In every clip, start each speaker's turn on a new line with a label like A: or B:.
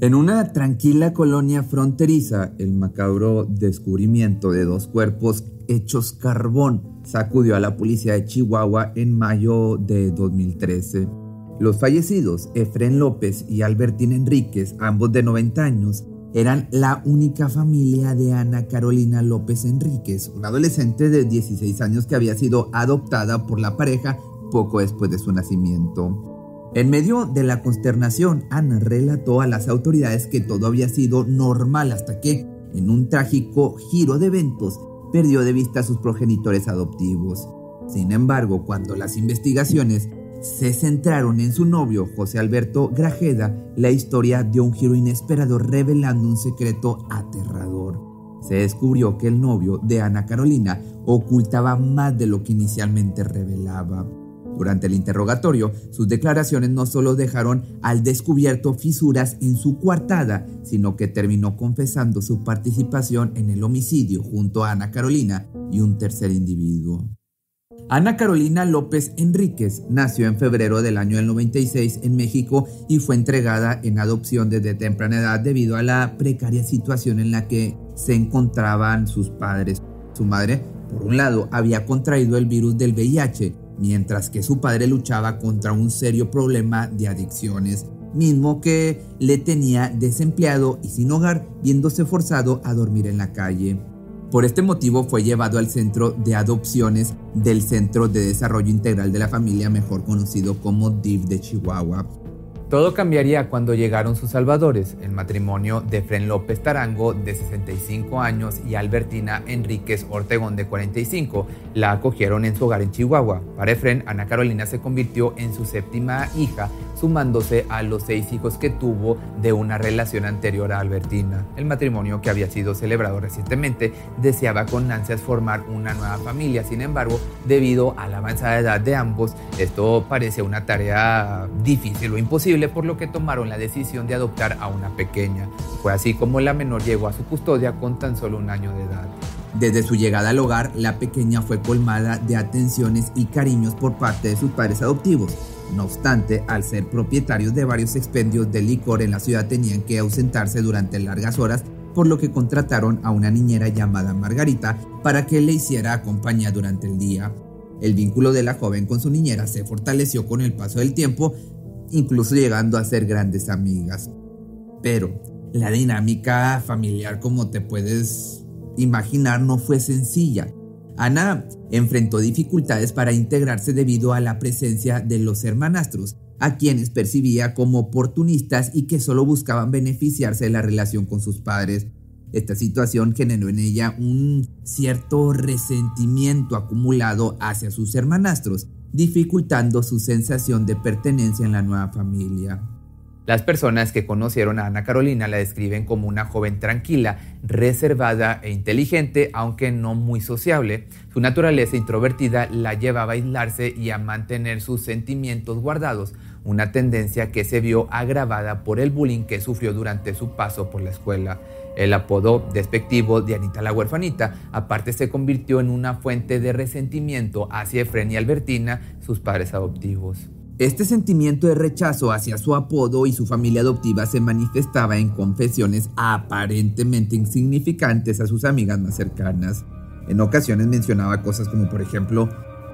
A: En una tranquila colonia fronteriza, el macabro descubrimiento de dos cuerpos hechos carbón sacudió a la policía de Chihuahua en mayo de 2013. Los fallecidos, Efren López y Albertín Enríquez, ambos de 90 años, eran la única familia de Ana Carolina López Enríquez, una adolescente de 16 años que había sido adoptada por la pareja poco después de su nacimiento. En medio de la consternación, Ana relató a las autoridades que todo había sido normal hasta que, en un trágico giro de eventos, perdió de vista a sus progenitores adoptivos. Sin embargo, cuando las investigaciones se centraron en su novio, José Alberto Grajeda, la historia dio un giro inesperado revelando un secreto aterrador. Se descubrió que el novio de Ana Carolina ocultaba más de lo que inicialmente revelaba. Durante el interrogatorio, sus declaraciones no solo dejaron al descubierto fisuras en su coartada, sino que terminó confesando su participación en el homicidio junto a Ana Carolina y un tercer individuo. Ana Carolina López Enríquez nació en febrero del año 96 en México y fue entregada en adopción desde temprana edad debido a la precaria situación en la que se encontraban sus padres. Su madre, por un lado, había contraído el virus del VIH mientras que su padre luchaba contra un serio problema de adicciones, mismo que le tenía desempleado y sin hogar, viéndose forzado a dormir en la calle. Por este motivo fue llevado al centro de adopciones del Centro de Desarrollo Integral de la Familia, mejor conocido como DIF de Chihuahua. Todo cambiaría cuando llegaron sus salvadores, el matrimonio de Fren López Tarango, de 65 años, y Albertina Enríquez Ortegón, de 45. La acogieron en su hogar en Chihuahua. Para Efren, Ana Carolina se convirtió en su séptima hija sumándose a los seis hijos que tuvo de una relación anterior a Albertina. El matrimonio que había sido celebrado recientemente deseaba con ansias formar una nueva familia, sin embargo, debido a la avanzada edad de ambos, esto parece una tarea difícil o imposible, por lo que tomaron la decisión de adoptar a una pequeña. Fue así como la menor llegó a su custodia con tan solo un año de edad. Desde su llegada al hogar, la pequeña fue colmada de atenciones y cariños por parte de sus padres adoptivos. No obstante, al ser propietarios de varios expendios de licor en la ciudad tenían que ausentarse durante largas horas, por lo que contrataron a una niñera llamada Margarita para que le hiciera compañía durante el día. El vínculo de la joven con su niñera se fortaleció con el paso del tiempo, incluso llegando a ser grandes amigas. Pero la dinámica familiar, como te puedes imaginar, no fue sencilla. Ana enfrentó dificultades para integrarse debido a la presencia de los hermanastros, a quienes percibía como oportunistas y que solo buscaban beneficiarse de la relación con sus padres. Esta situación generó en ella un cierto resentimiento acumulado hacia sus hermanastros, dificultando su sensación de pertenencia en la nueva familia. Las personas que conocieron a Ana Carolina la describen como una joven tranquila, reservada e inteligente, aunque no muy sociable. Su naturaleza introvertida la llevaba a aislarse y a mantener sus sentimientos guardados, una tendencia que se vio agravada por el bullying que sufrió durante su paso por la escuela. El apodo despectivo de Anita la huerfanita aparte se convirtió en una fuente de resentimiento hacia Efren y Albertina, sus padres adoptivos. Este sentimiento de rechazo hacia su apodo y su familia adoptiva se manifestaba en confesiones aparentemente insignificantes a sus amigas más cercanas. En ocasiones mencionaba cosas como por ejemplo,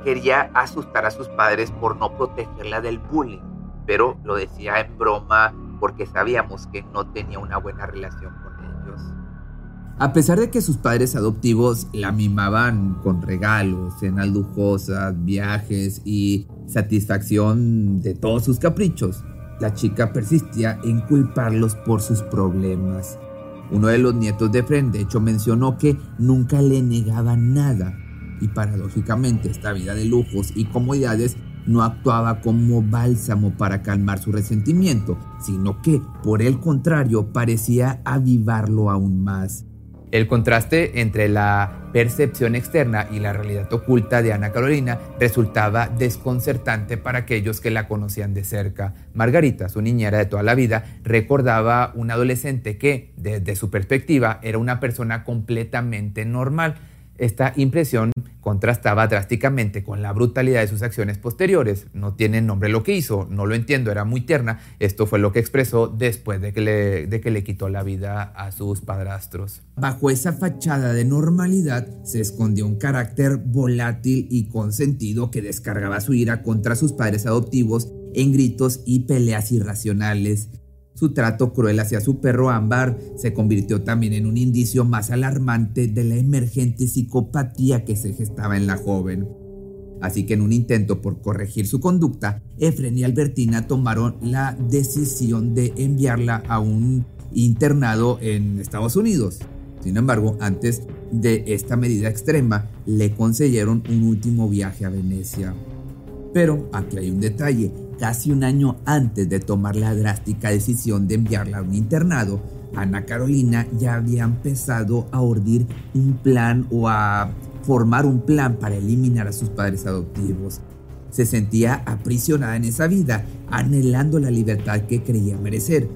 A: quería asustar a sus padres por no protegerla del bullying, pero lo decía en broma porque sabíamos que no tenía una buena relación con ellos. A pesar de que sus padres adoptivos la mimaban con regalos, cenas lujosas, viajes y satisfacción de todos sus caprichos, la chica persistía en culparlos por sus problemas. Uno de los nietos de Fren, de hecho, mencionó que nunca le negaba nada y paradójicamente esta vida de lujos y comodidades no actuaba como bálsamo para calmar su resentimiento, sino que, por el contrario, parecía avivarlo aún más. El contraste entre la percepción externa y la realidad oculta de Ana Carolina resultaba desconcertante para aquellos que la conocían de cerca. Margarita, su niñera de toda la vida, recordaba un adolescente que, desde su perspectiva, era una persona completamente normal esta impresión contrastaba drásticamente con la brutalidad de sus acciones posteriores. No tiene nombre lo que hizo, no lo entiendo, era muy tierna. Esto fue lo que expresó después de que le, de que le quitó la vida a sus padrastros. Bajo esa fachada de normalidad se escondió un carácter volátil y consentido que descargaba su ira contra sus padres adoptivos en gritos y peleas irracionales. Su trato cruel hacia su perro Ámbar se convirtió también en un indicio más alarmante de la emergente psicopatía que se gestaba en la joven. Así que en un intento por corregir su conducta, Efren y Albertina tomaron la decisión de enviarla a un internado en Estados Unidos. Sin embargo, antes de esta medida extrema, le concedieron un último viaje a Venecia. Pero aquí hay un detalle, casi un año antes de tomar la drástica decisión de enviarla a un internado, Ana Carolina ya había empezado a ordir un plan o a formar un plan para eliminar a sus padres adoptivos. Se sentía aprisionada en esa vida, anhelando la libertad que creía merecer.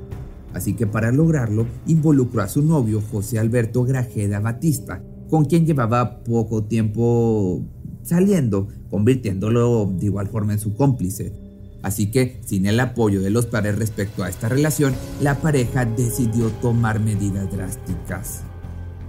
A: Así que para lograrlo, involucró a su novio José Alberto Grajeda Batista, con quien llevaba poco tiempo saliendo, convirtiéndolo de igual forma en su cómplice. Así que, sin el apoyo de los padres respecto a esta relación, la pareja decidió tomar medidas drásticas.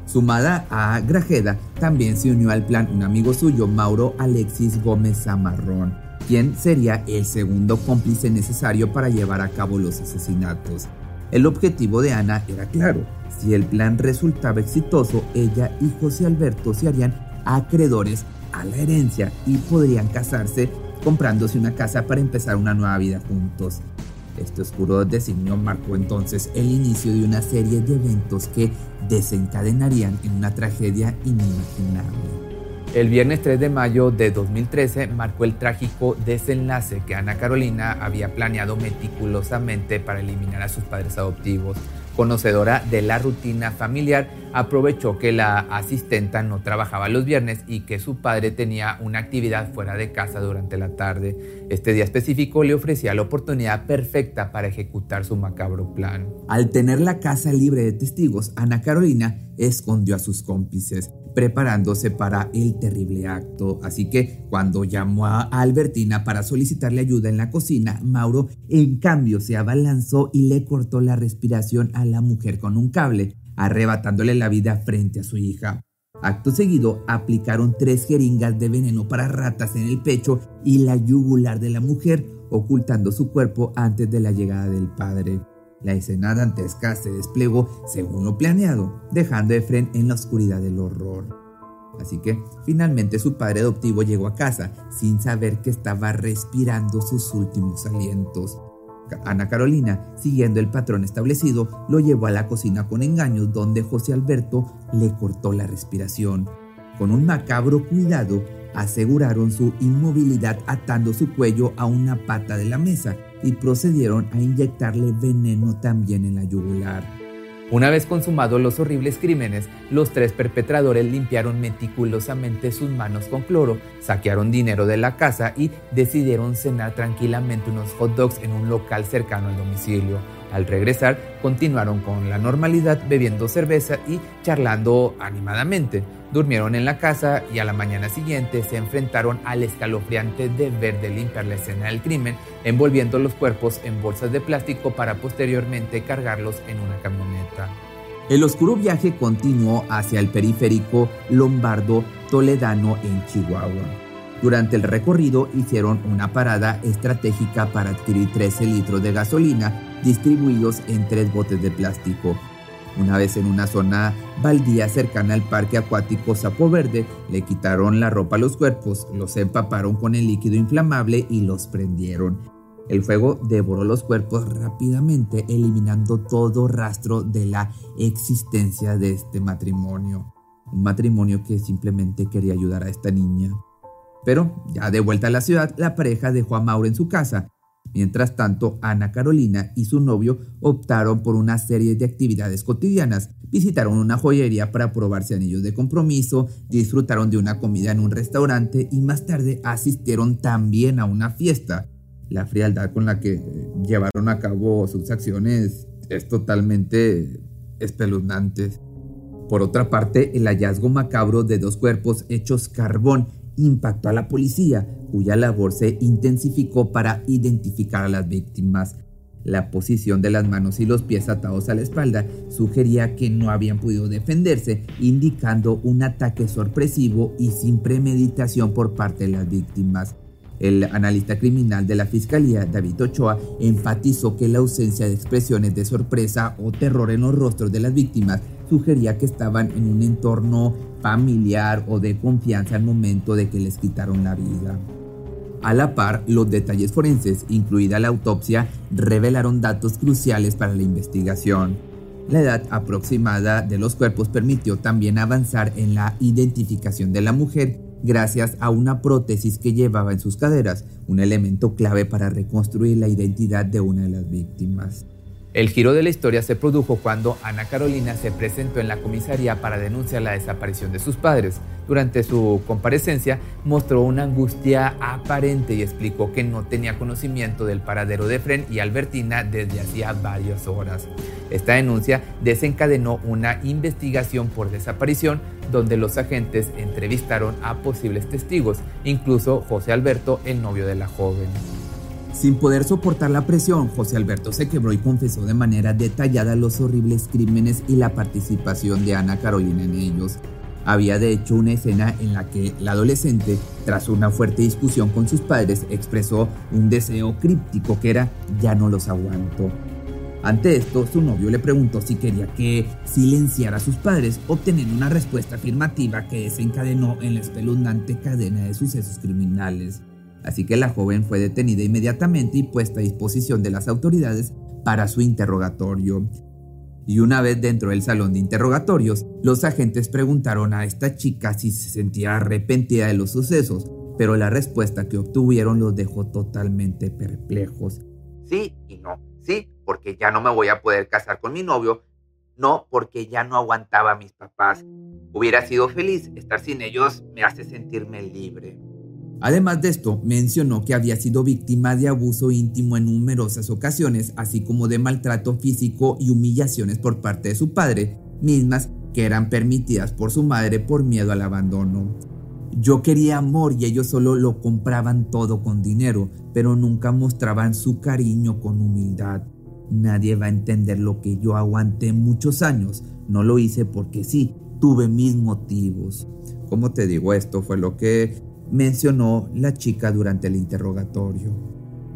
A: Sumada a Grajeda, también se unió al plan un amigo suyo, Mauro Alexis Gómez Zamarrón, quien sería el segundo cómplice necesario para llevar a cabo los asesinatos. El objetivo de Ana era claro, si el plan resultaba exitoso, ella y José Alberto se harían acreedores a la herencia y podrían casarse comprándose una casa para empezar una nueva vida juntos. Este oscuro designio marcó entonces el inicio de una serie de eventos que desencadenarían en una tragedia inimaginable. El viernes 3 de mayo de 2013 marcó el trágico desenlace que Ana Carolina había planeado meticulosamente para eliminar a sus padres adoptivos conocedora de la rutina familiar, aprovechó que la asistenta no trabajaba los viernes y que su padre tenía una actividad fuera de casa durante la tarde. Este día específico le ofrecía la oportunidad perfecta para ejecutar su macabro plan. Al tener la casa libre de testigos, Ana Carolina escondió a sus cómplices preparándose para el terrible acto. Así que cuando llamó a Albertina para solicitarle ayuda en la cocina, Mauro en cambio se abalanzó y le cortó la respiración a la mujer con un cable, arrebatándole la vida frente a su hija. Acto seguido, aplicaron tres jeringas de veneno para ratas en el pecho y la yugular de la mujer, ocultando su cuerpo antes de la llegada del padre. La escena dantesca se desplegó según lo planeado, dejando a Efren en la oscuridad del horror. Así que finalmente su padre adoptivo llegó a casa sin saber que estaba respirando sus últimos alientos. Ana Carolina, siguiendo el patrón establecido, lo llevó a la cocina con engaños donde José Alberto le cortó la respiración. Con un macabro cuidado, aseguraron su inmovilidad atando su cuello a una pata de la mesa y procedieron a inyectarle veneno también en la yugular. Una vez consumados los horribles crímenes, los tres perpetradores limpiaron meticulosamente sus manos con cloro, saquearon dinero de la casa y decidieron cenar tranquilamente unos hot dogs en un local cercano al domicilio. Al regresar, continuaron con la normalidad bebiendo cerveza y charlando animadamente. Durmieron en la casa y a la mañana siguiente se enfrentaron al escalofriante deber de limpiar la escena del crimen, envolviendo los cuerpos en bolsas de plástico para posteriormente cargarlos en una camioneta. El oscuro viaje continuó hacia el periférico lombardo toledano en Chihuahua. Durante el recorrido hicieron una parada estratégica para adquirir 13 litros de gasolina distribuidos en tres botes de plástico. Una vez en una zona baldía cercana al parque acuático Sapo Verde, le quitaron la ropa a los cuerpos, los empaparon con el líquido inflamable y los prendieron. El fuego devoró los cuerpos rápidamente, eliminando todo rastro de la existencia de este matrimonio. Un matrimonio que simplemente quería ayudar a esta niña. Pero, ya de vuelta a la ciudad, la pareja dejó a Mauro en su casa Mientras tanto, Ana Carolina y su novio optaron por una serie de actividades cotidianas. Visitaron una joyería para probarse anillos de compromiso, disfrutaron de una comida en un restaurante y más tarde asistieron también a una fiesta. La frialdad con la que llevaron a cabo sus acciones es totalmente espeluznante. Por otra parte, el hallazgo macabro de dos cuerpos hechos carbón impactó a la policía, cuya labor se intensificó para identificar a las víctimas. La posición de las manos y los pies atados a la espalda sugería que no habían podido defenderse, indicando un ataque sorpresivo y sin premeditación por parte de las víctimas. El analista criminal de la Fiscalía, David Ochoa, enfatizó que la ausencia de expresiones de sorpresa o terror en los rostros de las víctimas sugería que estaban en un entorno familiar o de confianza al momento de que les quitaron la vida. A la par, los detalles forenses, incluida la autopsia, revelaron datos cruciales para la investigación. La edad aproximada de los cuerpos permitió también avanzar en la identificación de la mujer gracias a una prótesis que llevaba en sus caderas, un elemento clave para reconstruir la identidad de una de las víctimas. El giro de la historia se produjo cuando Ana Carolina se presentó en la comisaría para denunciar la desaparición de sus padres. Durante su comparecencia mostró una angustia aparente y explicó que no tenía conocimiento del paradero de Fren y Albertina desde hacía varias horas. Esta denuncia desencadenó una investigación por desaparición donde los agentes entrevistaron a posibles testigos, incluso José Alberto, el novio de la joven. Sin poder soportar la presión, José Alberto se quebró y confesó de manera detallada los horribles crímenes y la participación de Ana Carolina en ellos. Había de hecho una escena en la que la adolescente, tras una fuerte discusión con sus padres, expresó un deseo críptico que era ya no los aguanto. Ante esto, su novio le preguntó si quería que silenciara a sus padres, obteniendo una respuesta afirmativa que desencadenó en la espeluznante cadena de sucesos criminales así que la joven fue detenida inmediatamente y puesta a disposición de las autoridades para su interrogatorio. Y una vez dentro del salón de interrogatorios, los agentes preguntaron a esta chica si se sentía arrepentida de los sucesos, pero la respuesta que obtuvieron los dejó totalmente perplejos. Sí y no. Sí, porque ya no me voy a poder casar con mi novio. No, porque ya no aguantaba a mis papás. Hubiera sido feliz. Estar sin ellos me hace sentirme libre. Además de esto, mencionó que había sido víctima de abuso íntimo en numerosas ocasiones, así como de maltrato físico y humillaciones por parte de su padre, mismas que eran permitidas por su madre por miedo al abandono. Yo quería amor y ellos solo lo compraban todo con dinero, pero nunca mostraban su cariño con humildad. Nadie va a entender lo que yo aguanté muchos años. No lo hice porque sí, tuve mis motivos. ¿Cómo te digo esto? Fue lo que mencionó la chica durante el interrogatorio.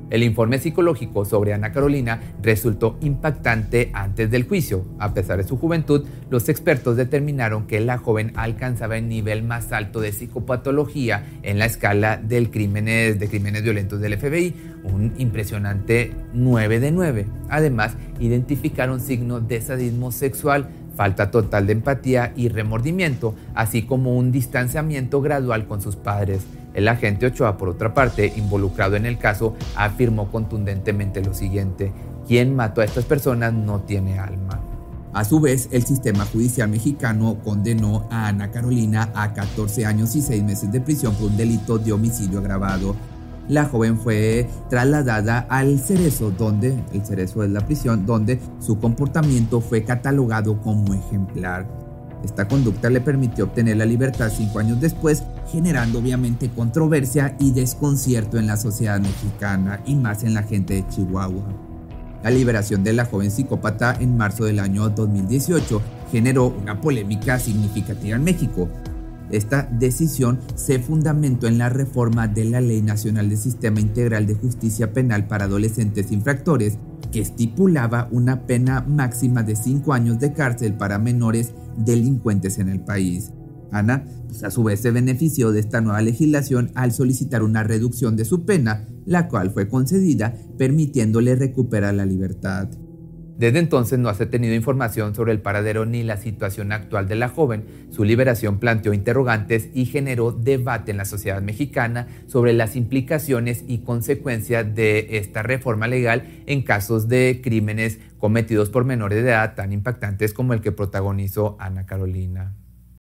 A: El informe psicológico sobre Ana Carolina resultó impactante antes del juicio. A pesar de su juventud, los expertos determinaron que la joven alcanzaba el nivel más alto de psicopatología en la escala de crímenes violentos del FBI, un impresionante 9 de 9. Además, identificaron signos de sadismo sexual, falta total de empatía y remordimiento, así como un distanciamiento gradual con sus padres. El agente Ochoa, por otra parte, involucrado en el caso, afirmó contundentemente lo siguiente, quien mató a estas personas no tiene alma. A su vez, el sistema judicial mexicano condenó a Ana Carolina a 14 años y 6 meses de prisión por un delito de homicidio agravado la joven fue trasladada al Cerezo, donde el Cerezo es la prisión, donde su comportamiento fue catalogado como ejemplar. Esta conducta le permitió obtener la libertad cinco años después, generando obviamente controversia y desconcierto en la sociedad mexicana y más en la gente de Chihuahua. La liberación de la joven psicópata en marzo del año 2018 generó una polémica significativa en México, esta decisión se fundamentó en la reforma de la Ley Nacional de Sistema Integral de Justicia Penal para Adolescentes Infractores, que estipulaba una pena máxima de cinco años de cárcel para menores delincuentes en el país. Ana, pues, a su vez, se benefició de esta nueva legislación al solicitar una reducción de su pena, la cual fue concedida, permitiéndole recuperar la libertad. Desde entonces no se ha tenido información sobre el paradero ni la situación actual de la joven. Su liberación planteó interrogantes y generó debate en la sociedad mexicana sobre las implicaciones y consecuencias de esta reforma legal en casos de crímenes cometidos por menores de edad tan impactantes como el que protagonizó Ana Carolina.